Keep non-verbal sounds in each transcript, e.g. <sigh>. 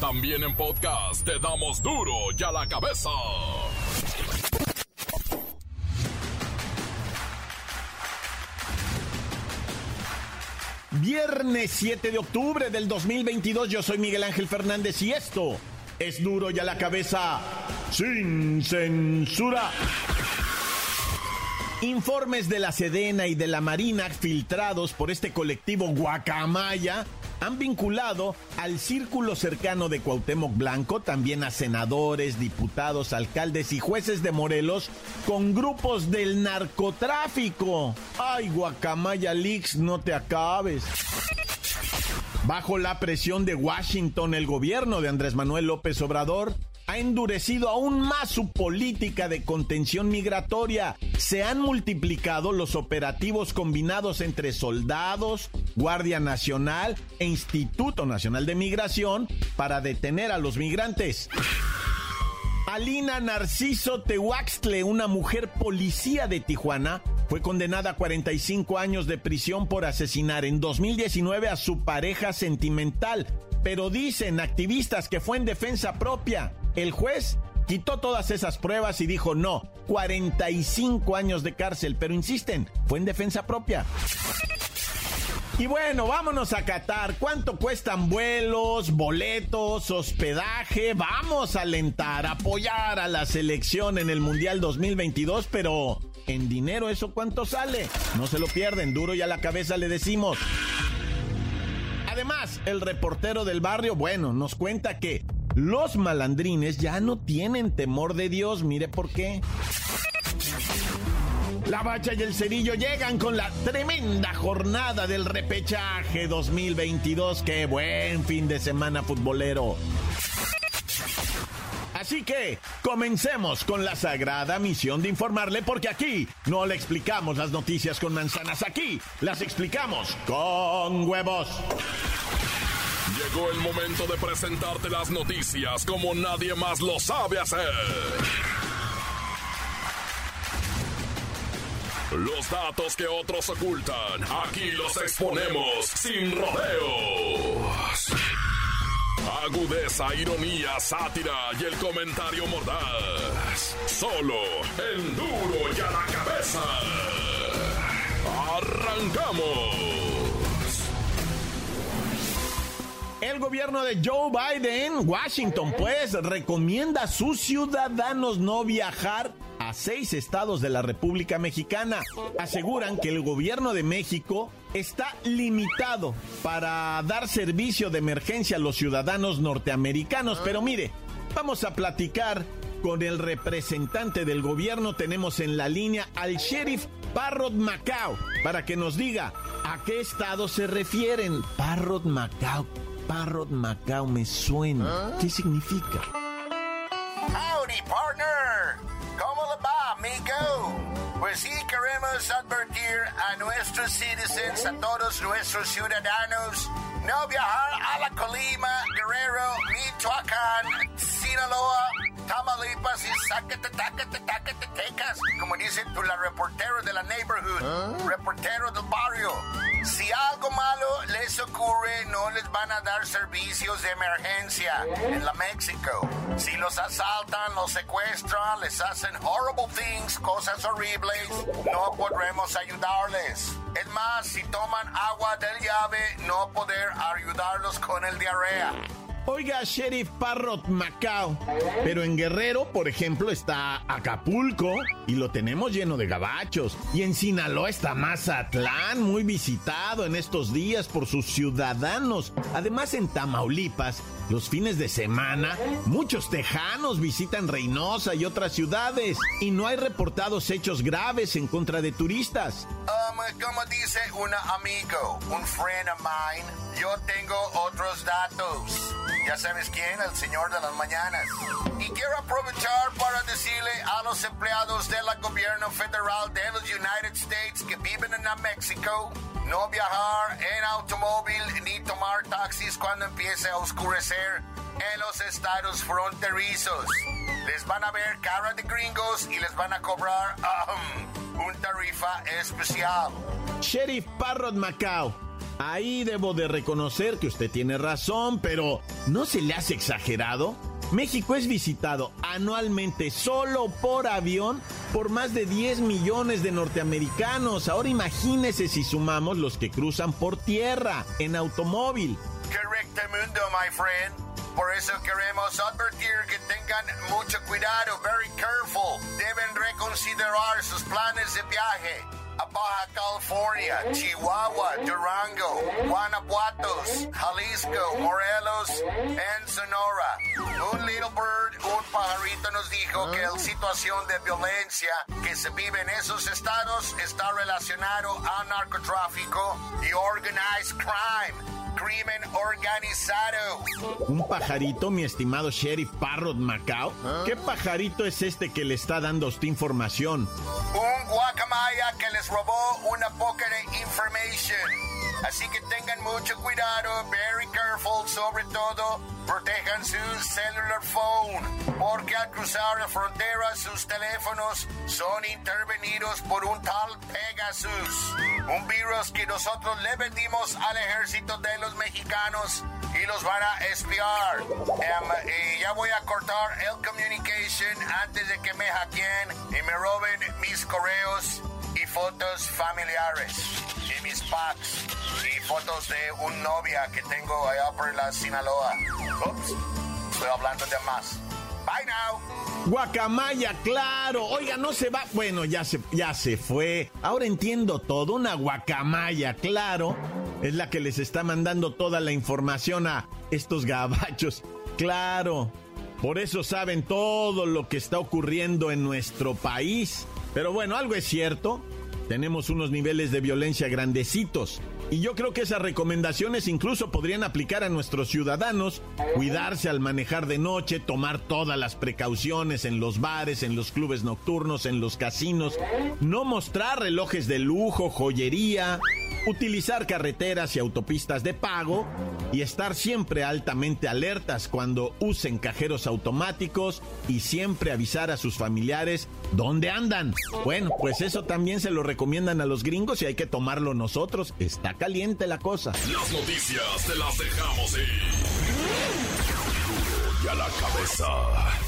También en podcast te damos duro y a la cabeza. Viernes 7 de octubre del 2022, yo soy Miguel Ángel Fernández y esto es duro y a la cabeza sin censura. Informes de la Sedena y de la Marina filtrados por este colectivo Guacamaya han vinculado al círculo cercano de Cuauhtémoc Blanco, también a senadores, diputados, alcaldes y jueces de Morelos con grupos del narcotráfico. Ay, Guacamaya Leaks, no te acabes. Bajo la presión de Washington, el gobierno de Andrés Manuel López Obrador ha endurecido aún más su política de contención migratoria. Se han multiplicado los operativos combinados entre soldados, Guardia Nacional e Instituto Nacional de Migración para detener a los migrantes. Alina Narciso Tehuaxtle, una mujer policía de Tijuana, fue condenada a 45 años de prisión por asesinar en 2019 a su pareja sentimental. Pero dicen activistas que fue en defensa propia. El juez quitó todas esas pruebas y dijo no, 45 años de cárcel, pero insisten, fue en defensa propia. Y bueno, vámonos a Qatar. ¿Cuánto cuestan vuelos, boletos, hospedaje? Vamos a alentar, apoyar a la selección en el Mundial 2022, pero en dinero eso cuánto sale. No se lo pierden, duro y a la cabeza le decimos. Además, el reportero del barrio, bueno, nos cuenta que los malandrines ya no tienen temor de Dios, mire por qué. La Bacha y el Cerillo llegan con la tremenda jornada del repechaje 2022. ¡Qué buen fin de semana futbolero! Así que comencemos con la sagrada misión de informarle porque aquí no le explicamos las noticias con manzanas, aquí las explicamos con huevos. Llegó el momento de presentarte las noticias como nadie más lo sabe hacer. Los datos que otros ocultan, aquí los exponemos sin rodeos. Agudeza, ironía, sátira y el comentario mordaz. Solo el duro y a la cabeza. ¡Arrancamos! El gobierno de Joe Biden, Washington, pues, recomienda a sus ciudadanos no viajar a seis estados de la República Mexicana. Aseguran que el gobierno de México está limitado para dar servicio de emergencia a los ciudadanos norteamericanos. Pero mire, vamos a platicar con el representante del gobierno. Tenemos en la línea al sheriff Parrot Macao para que nos diga a qué estado se refieren. Parrot Macao. Parrot Macao me suena. ¿Qué significa? Pues sí, queremos advertir a nuestros citizens, a todos nuestros ciudadanos, no viajar a la Colima, Guerrero, Michoacán, Sinaloa, Tamaulipas y Zacatecas, como dice tú, la reportero de la neighborhood, reportero del barrio. Si algo malo les ocurre, no les van a dar servicios de emergencia en la México. Si los asaltan, los secuestran, les hacen horrible things, cosas horribles, no podremos ayudarles. Es más, si toman agua del llave, no poder ayudarlos con el diarrea. Oiga, Sheriff Parrot Macao. Pero en Guerrero, por ejemplo, está Acapulco y lo tenemos lleno de gabachos. Y en Sinaloa está Mazatlán, muy visitado en estos días por sus ciudadanos. Además, en Tamaulipas, los fines de semana, muchos tejanos visitan Reynosa y otras ciudades. Y no hay reportados hechos graves en contra de turistas. Um, como dice un amigo, un friend of mine, yo tengo otros datos. Ya sabes quién, el señor de las mañanas. Y quiero aprovechar para decirle a los empleados del gobierno federal de los United States que viven en México, no viajar en automóvil ni tomar taxis cuando empiece a oscurecer en los estados fronterizos. Les van a ver cara de gringos y les van a cobrar um, un tarifa especial. Sheriff Parrot Macao. Ahí debo de reconocer que usted tiene razón, pero ¿no se le hace exagerado? México es visitado anualmente solo por avión por más de 10 millones de norteamericanos. Ahora imagínese si sumamos los que cruzan por tierra, en automóvil. Correcto mundo, my friend. Por eso queremos advertir que tengan mucho cuidado, very careful. Deben reconsiderar sus planes de viaje a California, Chihuahua, Durango, Guanajuato, Jalisco, Morelos y Sonora. Un little bird, un pajarito nos dijo que la situación de violencia que se vive en esos estados está relacionado al narcotráfico y organized crime crimen organizado. ¿Un pajarito, mi estimado sheriff Parrot Macao? ¿Qué pajarito es este que le está dando a usted información? Un guacamaya que les robó una poca de information. Así que tengan mucho cuidado, very careful, sobre todo protejan su cellular phone, porque al cruzar la frontera sus teléfonos son intervenidos por un tal Pegasus, un virus que nosotros le vendimos al ejército de los mexicanos y los van a espiar. Y ya voy a cortar el communication antes de que me hackeen y me roben mis correos y fotos familiares y mis packs y fotos de un novia que tengo allá por la Sinaloa. Ups, estoy hablando de más. Bye now. Guacamaya, claro. Oiga, no se va. Bueno, ya se, ya se fue. Ahora entiendo todo. Una guacamaya, claro. Es la que les está mandando toda la información a estos gabachos. Claro. Por eso saben todo lo que está ocurriendo en nuestro país. Pero bueno, algo es cierto. Tenemos unos niveles de violencia grandecitos. Y yo creo que esas recomendaciones incluso podrían aplicar a nuestros ciudadanos. Cuidarse al manejar de noche, tomar todas las precauciones en los bares, en los clubes nocturnos, en los casinos. No mostrar relojes de lujo, joyería, utilizar carreteras y autopistas de pago y estar siempre altamente alertas cuando usen cajeros automáticos y siempre avisar a sus familiares dónde andan. Bueno, pues eso también se lo recomiendan a los gringos y hay que tomarlo nosotros. Está caliente la cosa. Las noticias te las dejamos ir. Y a la cabeza.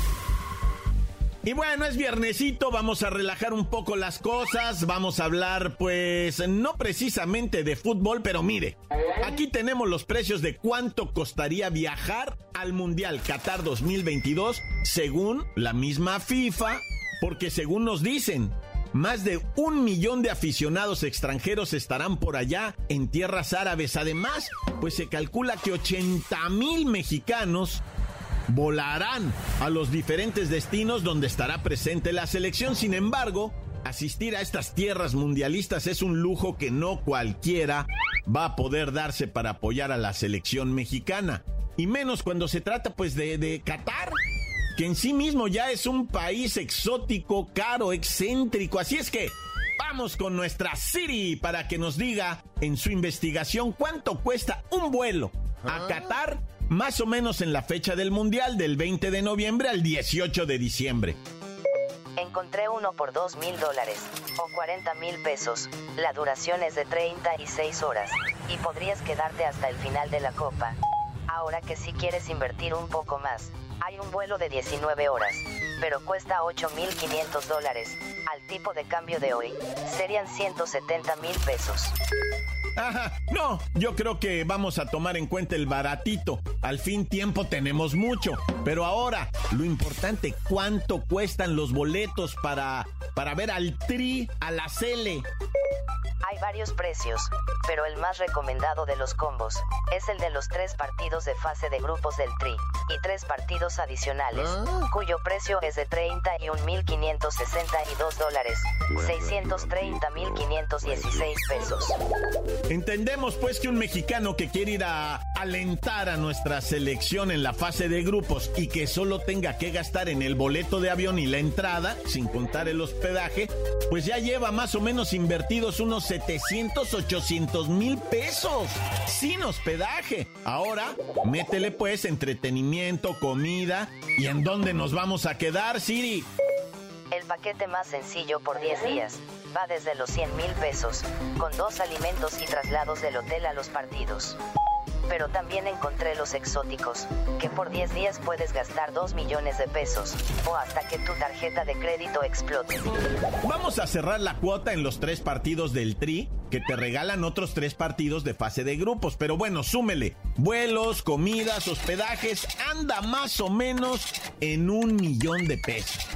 Y bueno, es viernesito, vamos a relajar un poco las cosas, vamos a hablar pues no precisamente de fútbol, pero mire, aquí tenemos los precios de cuánto costaría viajar al Mundial Qatar 2022 según la misma FIFA, porque según nos dicen, más de un millón de aficionados extranjeros estarán por allá en tierras árabes. Además, pues se calcula que 80 mil mexicanos volarán a los diferentes destinos donde estará presente la selección. Sin embargo, asistir a estas tierras mundialistas es un lujo que no cualquiera va a poder darse para apoyar a la selección mexicana. Y menos cuando se trata pues de, de Qatar, que en sí mismo ya es un país exótico, caro, excéntrico. Así es que vamos con nuestra Siri para que nos diga en su investigación cuánto cuesta un vuelo a Qatar más o menos en la fecha del Mundial, del 20 de noviembre al 18 de diciembre. Encontré uno por 2 mil dólares, o 40 mil pesos. La duración es de 36 horas, y podrías quedarte hasta el final de la copa. Ahora que si quieres invertir un poco más, hay un vuelo de 19 horas, pero cuesta 8.500 dólares. Al tipo de cambio de hoy, serían 170 mil pesos. Ajá, no, yo creo que vamos a tomar en cuenta el baratito. Al fin tiempo tenemos mucho. Pero ahora, lo importante, ¿cuánto cuestan los boletos para, para ver al Tri, a la Cele? Varios precios, pero el más recomendado de los combos es el de los tres partidos de fase de grupos del Tri y tres partidos adicionales, cuyo precio es de 31.562 dólares, 630.516 pesos. Entendemos pues que un mexicano que quiere ir a alentar a nuestra selección en la fase de grupos y que solo tenga que gastar en el boleto de avión y la entrada, sin contar el hospedaje, pues ya lleva más o menos invertidos unos 700, 800 mil pesos sin hospedaje. Ahora, métele pues entretenimiento, comida y en dónde nos vamos a quedar, Siri. El paquete más sencillo por 10 días Va desde los 100 mil pesos, con dos alimentos y traslados del hotel a los partidos pero también encontré los exóticos, que por 10 días puedes gastar 2 millones de pesos, o hasta que tu tarjeta de crédito explote. Vamos a cerrar la cuota en los tres partidos del Tri, que te regalan otros tres partidos de fase de grupos, pero bueno, súmele, vuelos, comidas, hospedajes, anda más o menos en un millón de pesos.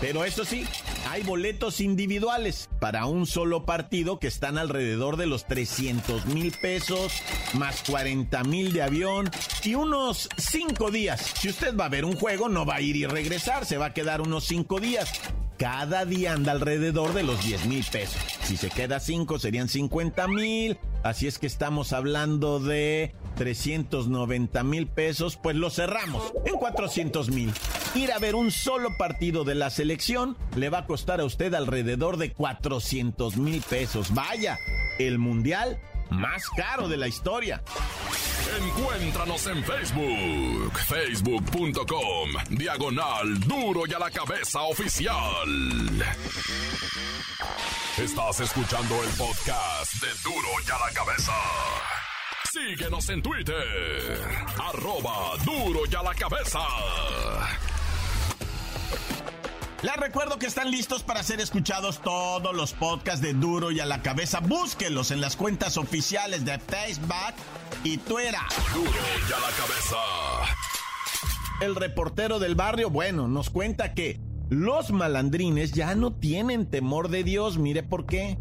Pero eso sí, hay boletos individuales para un solo partido que están alrededor de los 300 mil pesos, más 40 mil de avión y unos 5 días. Si usted va a ver un juego, no va a ir y regresar, se va a quedar unos 5 días. Cada día anda alrededor de los 10 mil pesos. Si se queda 5 serían 50 mil. Así es que estamos hablando de 390 mil pesos. Pues lo cerramos en 400 mil. Ir a ver un solo partido de la selección le va a costar a usted alrededor de 400 mil pesos. Vaya, el mundial más caro de la historia. Encuéntranos en Facebook, facebook.com, diagonal duro y a la cabeza oficial. Estás escuchando el podcast de duro y a la cabeza. Síguenos en Twitter, arroba duro y a la cabeza. Les recuerdo que están listos para ser escuchados todos los podcasts de Duro y a la cabeza. Búsquenlos en las cuentas oficiales de Facebook y Twitter. Duro y a la cabeza. El reportero del barrio, bueno, nos cuenta que los malandrines ya no tienen temor de Dios. Mire por qué.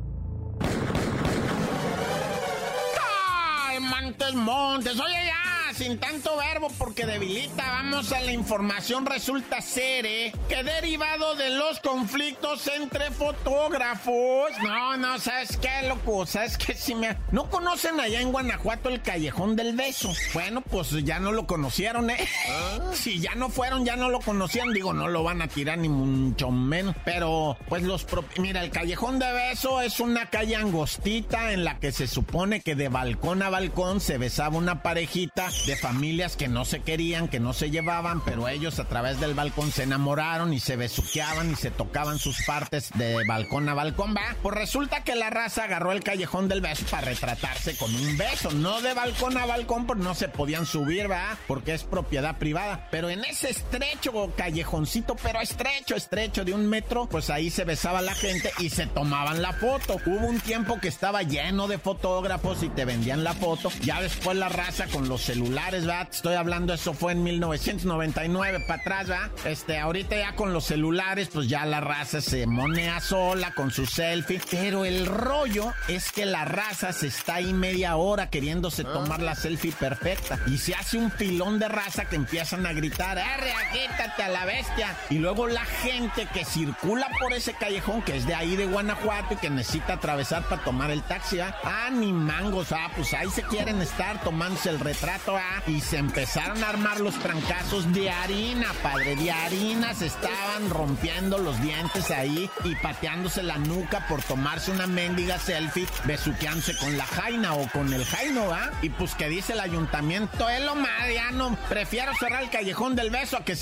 ¡Ay, Montes, Montes! Oye, ya sin tanto verbo porque debilita. Vamos a la información. Resulta ser ¿eh? que derivado de los conflictos entre fotógrafos. No, no, ¿sabes qué, loco? ¿Sabes qué? Si me. ¿No conocen allá en Guanajuato el Callejón del Beso? Bueno, pues ya no lo conocieron, ¿eh? ¿Ah? Si ya no fueron, ya no lo conocían. Digo, no lo van a tirar ni mucho menos. Pero, pues los. Mira, el Callejón de Beso es una calle angostita en la que se supone que de balcón a balcón se besaba una parejita de familias que no se querían, que no se llevaban, pero ellos a través del balcón se enamoraron y se besuqueaban y se tocaban sus partes de balcón a balcón, va. Pues resulta que la raza agarró el callejón del beso para retratarse con un beso, no de balcón a balcón, porque no se podían subir, va, porque es propiedad privada. Pero en ese estrecho callejoncito, pero estrecho, estrecho de un metro, pues ahí se besaba la gente y se tomaban la foto. Hubo un tiempo que estaba lleno de fotógrafos y te vendían la foto. Ya después la raza con los celulares celulares, ¿va? Estoy hablando, eso fue en 1999 para atrás, ¿va? Este, ahorita ya con los celulares, pues ya la raza se monea sola con su selfie. Pero el rollo es que la raza se está ahí media hora queriéndose ah. tomar la selfie perfecta. Y se hace un pilón de raza que empiezan a gritar, ¡arre, quítate a la bestia! Y luego la gente que circula por ese callejón, que es de ahí de Guanajuato y que necesita atravesar para tomar el taxi, ¿va? Ah, ni mangos, ah, pues ahí se quieren estar tomándose el retrato, y se empezaron a armar los trancazos de harina, padre, de harina. Se estaban rompiendo los dientes ahí y pateándose la nuca por tomarse una mendiga selfie, besuqueándose con la jaina o con el jaino, ¿va? Y pues que dice el ayuntamiento, es lo mariano, prefiero cerrar el callejón del beso a que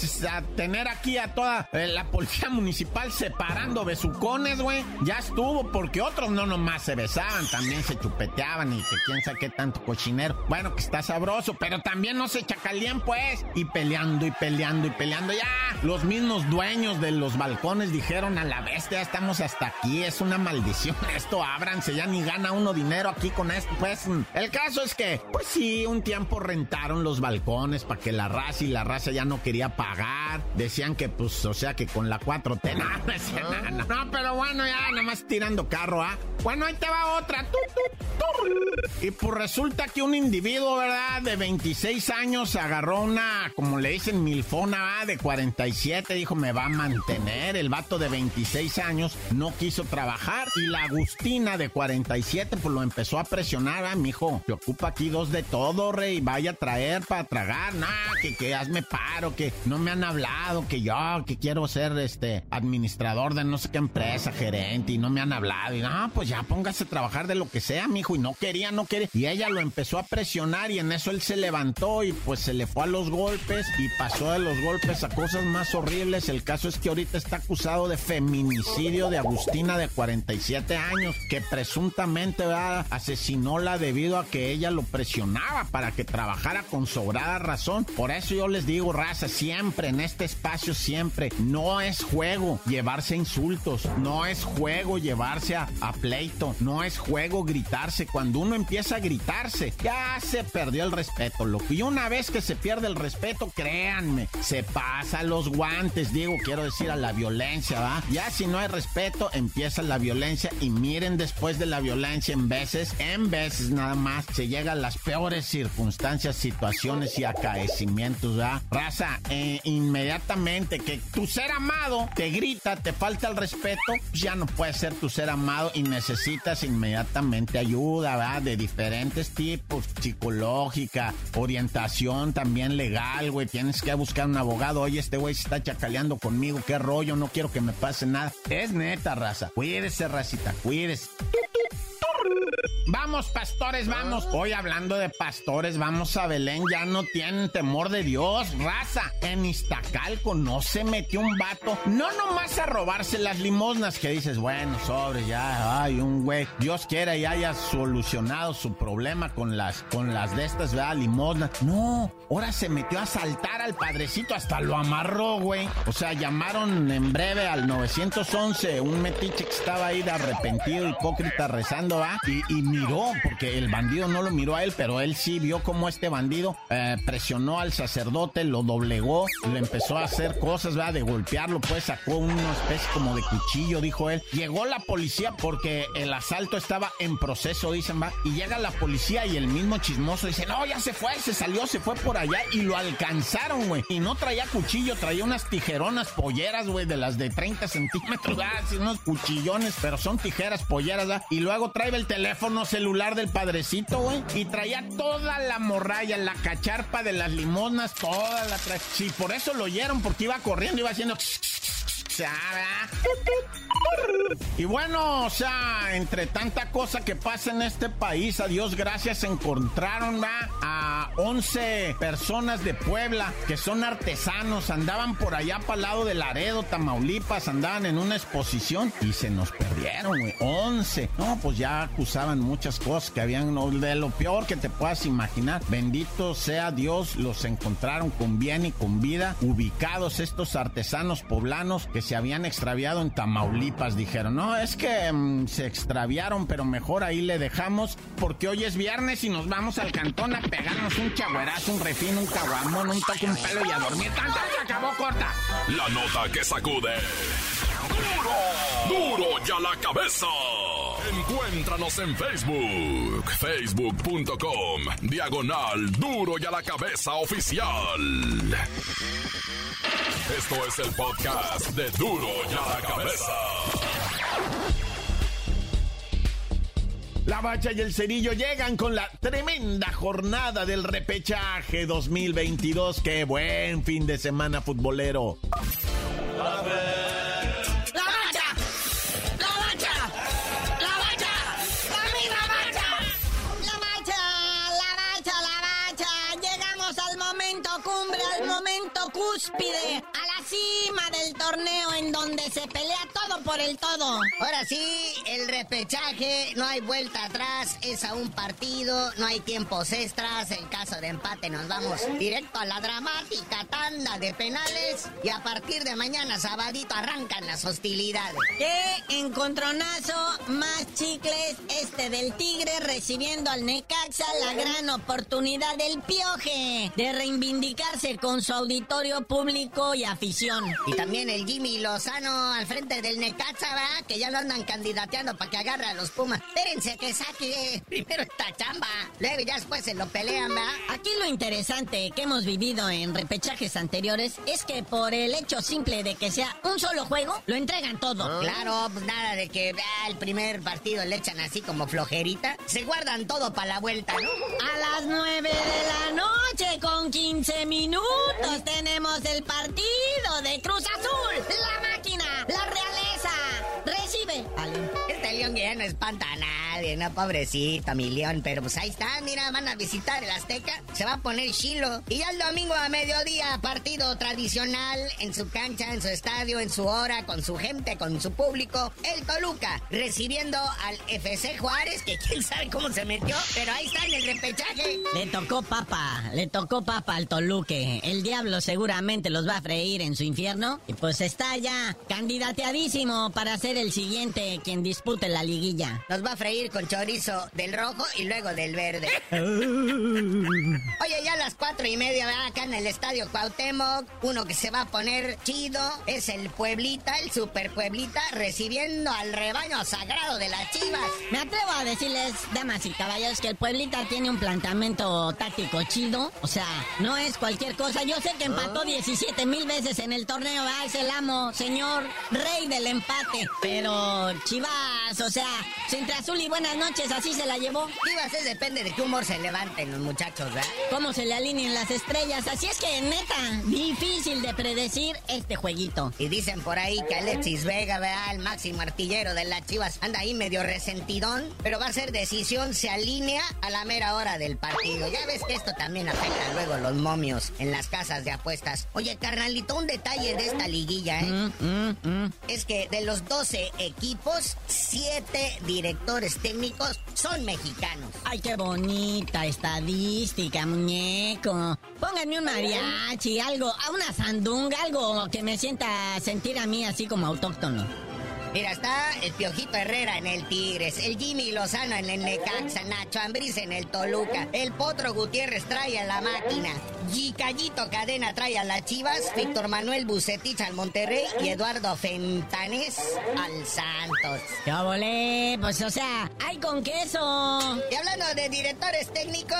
tener aquí a toda eh, la policía municipal separando besucones, güey. Ya estuvo, porque otros no nomás se besaban, también se chupeteaban y que quién sabe qué tanto cochinero. Bueno, que está sabroso, pero pero también no se chacalían, pues. Y peleando y peleando y peleando. Ya, los mismos dueños de los balcones dijeron a la bestia, estamos hasta aquí, es una maldición. <laughs> Esto ábranse, ya ni gana uno dinero aquí con esto. Pues el caso es que, pues sí, un tiempo rentaron los balcones para que la raza y la raza ya no quería pagar. Decían que, pues, o sea, que con la 4T, <laughs> no, no, no, pero bueno, ya nada más tirando carro, ¿ah? Bueno, ahí te va otra. Y pues resulta que un individuo, ¿verdad? De 26 años agarró una, como le dicen, milfona de 47. Dijo, me va a mantener. El vato de 26 años no quiso trabajar. Y la Agustina de 47, pues lo empezó a presionar. Ah, mijo, te ocupa aquí dos de todo, rey. Vaya a traer para tragar. Nah, que, que hazme paro, que no me han hablado, que yo, que quiero ser este administrador de no sé qué empresa, gerente, y no me han hablado. Y no, pues ya póngase a trabajar de lo que sea, mijo. Y no quería, no quería. Y ella lo empezó a presionar y en eso él se le levantó y pues se le fue a los golpes y pasó de los golpes a cosas más horribles. El caso es que ahorita está acusado de feminicidio de Agustina de 47 años, que presuntamente ¿verdad? asesinóla debido a que ella lo presionaba para que trabajara con sobrada razón. Por eso yo les digo, raza, siempre en este espacio, siempre, no es juego llevarse insultos, no es juego llevarse a, a pleito, no es juego gritarse. Cuando uno empieza a gritarse, ya se perdió el respeto, Y una vez que se pierde el respeto, créanme, se pasa los guantes, digo, quiero decir a la violencia, ¿va? Ya si no hay respeto, empieza la violencia y miren después de la violencia en veces, en veces nada más, se llega a las peores circunstancias, situaciones y acaecimientos, ¿va? Raza, eh, inmediatamente que tu ser amado te grita, te falta el respeto, ya no puede ser tu ser amado y necesitas inmediatamente ayuda, ¿va? De diferentes tipos, psicológica, orientación también legal, güey. Tienes que buscar un abogado. Oye, este güey se está chacaleando conmigo. ¿Qué rollo? No quiero que me pase nada. Es neta, raza. Cuídese, racita. Cuídese. Vamos, pastores, vamos. Hoy hablando de pastores, vamos a Belén. Ya no tienen temor de Dios, raza. En Iztacalco no se metió un vato. No nomás a robarse las limosnas que dices, bueno, sobre, ya, hay un güey. Dios quiera y haya solucionado su problema con las, con las de estas, ¿verdad? Limosnas. No, ahora se metió a saltar al padrecito, hasta lo amarró, güey. O sea, llamaron en breve al 911, un metiche que estaba ahí de arrepentido, hipócrita, rezando, ¿va? Y, y miró, porque el bandido no lo miró a él, pero él sí vio cómo este bandido eh, presionó al sacerdote, lo doblegó, le empezó a hacer cosas, ¿verdad? De golpearlo, pues sacó una especie como de cuchillo, dijo él. Llegó la policía porque el asalto estaba en proceso, dicen, va. Y llega la policía y el mismo chismoso dice, no, ya se fue, se salió, se fue por allá y lo alcanzaron, güey. Y no traía cuchillo, traía unas tijeronas polleras, güey, de las de 30 centímetros. Así unos cuchillones, pero son tijeras polleras, ¿verdad? Y luego trae el teléfono celular del padrecito, güey. Y traía toda la morralla, la cacharpa de las limonas, toda la traía. Sí, por eso lo oyeron, porque iba corriendo, iba haciendo... Y bueno, o sea, entre tanta cosa que pasa en este país, a Dios gracias, encontraron a 11 personas de Puebla que son artesanos, andaban por allá para el lado de Laredo, Tamaulipas, andaban en una exposición y se nos perdieron, güey. 11. No, pues ya acusaban muchas cosas que habían, de lo peor que te puedas imaginar. Bendito sea Dios, los encontraron con bien y con vida, ubicados estos artesanos poblanos se habían extraviado en Tamaulipas. Dijeron, no, es que mm, se extraviaron, pero mejor ahí le dejamos porque hoy es viernes y nos vamos al cantón a pegarnos un chagüerazo, un refino, un caguamón, un toque, un pelo y a dormir. ¡Tanto se acabó corta! La nota que sacude. ¡Duro! ¡Duro ya la cabeza! Encuéntranos en Facebook, facebook.com, diagonal Duro y a la cabeza oficial. Esto es el podcast de Duro y a la cabeza. La Bacha y el Cerillo llegan con la tremenda jornada del repechaje 2022. ¡Qué buen fin de semana futbolero! ¡La bacha! ¡La bacha! ¡La bacha! ¡Dame la bacha! La bacha, la bacha, la bacha. Llegamos al momento cumbre, al momento cúspide, la cima del torneo en donde se pelea todo por el todo. Ahora sí, el repechaje, no hay vuelta atrás, es a un partido, no hay tiempos extras, en caso de empate nos vamos directo a la dramática tanda de penales y a partir de mañana sabadito arrancan las hostilidades. ¡Qué encontronazo! Más chicles, este del Tigre recibiendo al Necaxa la gran oportunidad del Pioje de reivindicarse con su auditorio público y afición. Y también el Jimmy Lozano al frente del Necaxa, ¿verdad? Que ya lo andan candidateando para que agarre a los Pumas. Espérense que saque primero esta chamba, luego ya después se lo pelean, ¿verdad? Aquí lo interesante que hemos vivido en repechajes anteriores es que por el hecho simple de que sea un solo juego, lo entregan todo. Claro, pues nada de que ah, el primer partido le echan así como flojerita. Se guardan todo para la vuelta, ¿no? A las 9 de la noche con 15 minutos tenemos el partido pena, pobrecito, mi león. Pero pues ahí está, mira, van a visitar el Azteca. Se va a poner chilo. Y ya el domingo a mediodía, partido tradicional en su cancha, en su estadio, en su hora, con su gente, con su público. El Toluca recibiendo al FC Juárez, que quién sabe cómo se metió, pero ahí está en el repechaje. Le tocó papa, le tocó papa al Toluque. El diablo seguramente los va a freír en su infierno. Y pues está ya candidateadísimo para ser el siguiente quien dispute la liguilla. Nos va a freír con chorizo del rojo y luego del verde. <laughs> Oye, ya a las cuatro y media, ¿verdad? acá en el estadio Cuauhtémoc, uno que se va a poner chido es el Pueblita, el Super Pueblita, recibiendo al rebaño sagrado de las chivas. Me atrevo a decirles, damas y caballeros, que el Pueblita tiene un planteamiento táctico chido. O sea, no es cualquier cosa. Yo sé que empató 17 mil veces en el torneo, ¿verdad? Es el amo, señor, rey del empate. Pero Chivas, o sea, entre azul y buenas noches, así se la llevó. Chivas es depende de qué humor se levanten los muchachos, ¿verdad? Cómo se le alineen las estrellas. Así es que, neta, difícil de predecir este jueguito. Y dicen por ahí que Alexis Vega, ¿verdad? El máximo artillero de las Chivas, anda ahí medio resentidón. Pero va a ser decisión, se alinea a la mera hora del partido. Ya ves que esto también afecta luego los momios en las casas de apuestas. Oye, carnalito, un detalle de esta liguilla, ¿eh? Mm, mm, mm. Es que de los 12 equipos, 7 directores técnicos son mexicanos. Ay, qué bonita estadística, muñeco. Pónganme un mariachi, algo, a una sandunga, algo que me sienta sentir a mí así como autóctono. Mira, está el Piojito Herrera en el Tigres, el Jimmy Lozano en el Necaxa, Nacho Ambriz en el Toluca, el Potro Gutiérrez trae a la máquina, Gicallito Cadena trae a las Chivas, Víctor Manuel Bucetich al Monterrey y Eduardo Fentanes al Santos. ¡Qué volé! Pues, o sea, ¡hay con queso! Y hablando de directores técnicos,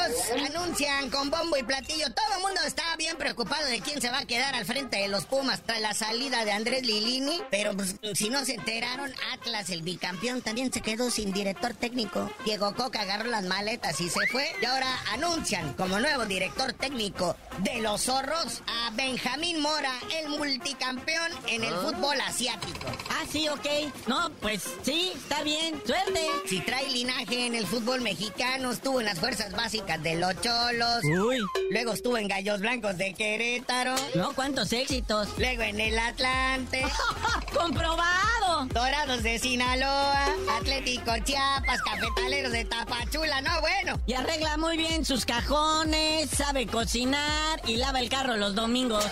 anuncian con bombo y platillo, todo el mundo está bien preocupado de quién se va a quedar al frente de los Pumas tras la salida de Andrés Lilini, pero pues, si no se Atlas, el bicampeón, también se quedó sin director técnico. Diego Coca agarró las maletas y se fue. Y ahora anuncian como nuevo director técnico de los zorros a Benjamín Mora, el multicampeón en el fútbol asiático. Ah, sí, ok. No, pues sí, está bien. Suerte. Si trae linaje en el fútbol mexicano, estuvo en las fuerzas básicas de los Cholos. Uy. Luego estuvo en Gallos Blancos de Querétaro. No, cuántos éxitos. Luego en el Atlante. <laughs> ¡Comprobado! Dorados de Sinaloa, Atlético Chiapas, Cafetaleros de Tapachula, no bueno. Y arregla muy bien sus cajones, sabe cocinar y lava el carro los domingos.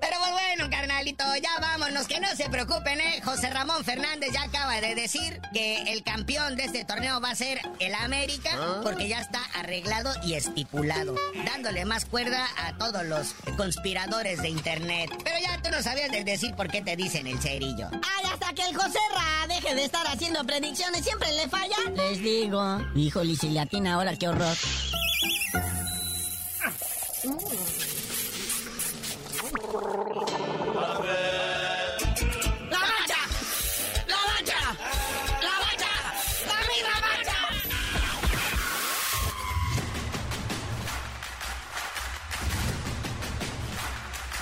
Pero pues bueno, carnalito, ya que no se preocupen, ¿eh? José Ramón Fernández ya acaba de decir que el campeón de este torneo va a ser el América, porque ya está arreglado y estipulado, dándole más cuerda a todos los conspiradores de internet. Pero ya tú no sabías de decir por qué te dicen el cerillo. ¡Ay, hasta que el José Ra deje de estar haciendo predicciones! ¿Siempre le falla? Les digo. Hijo, Lisilatina, ahora qué horror.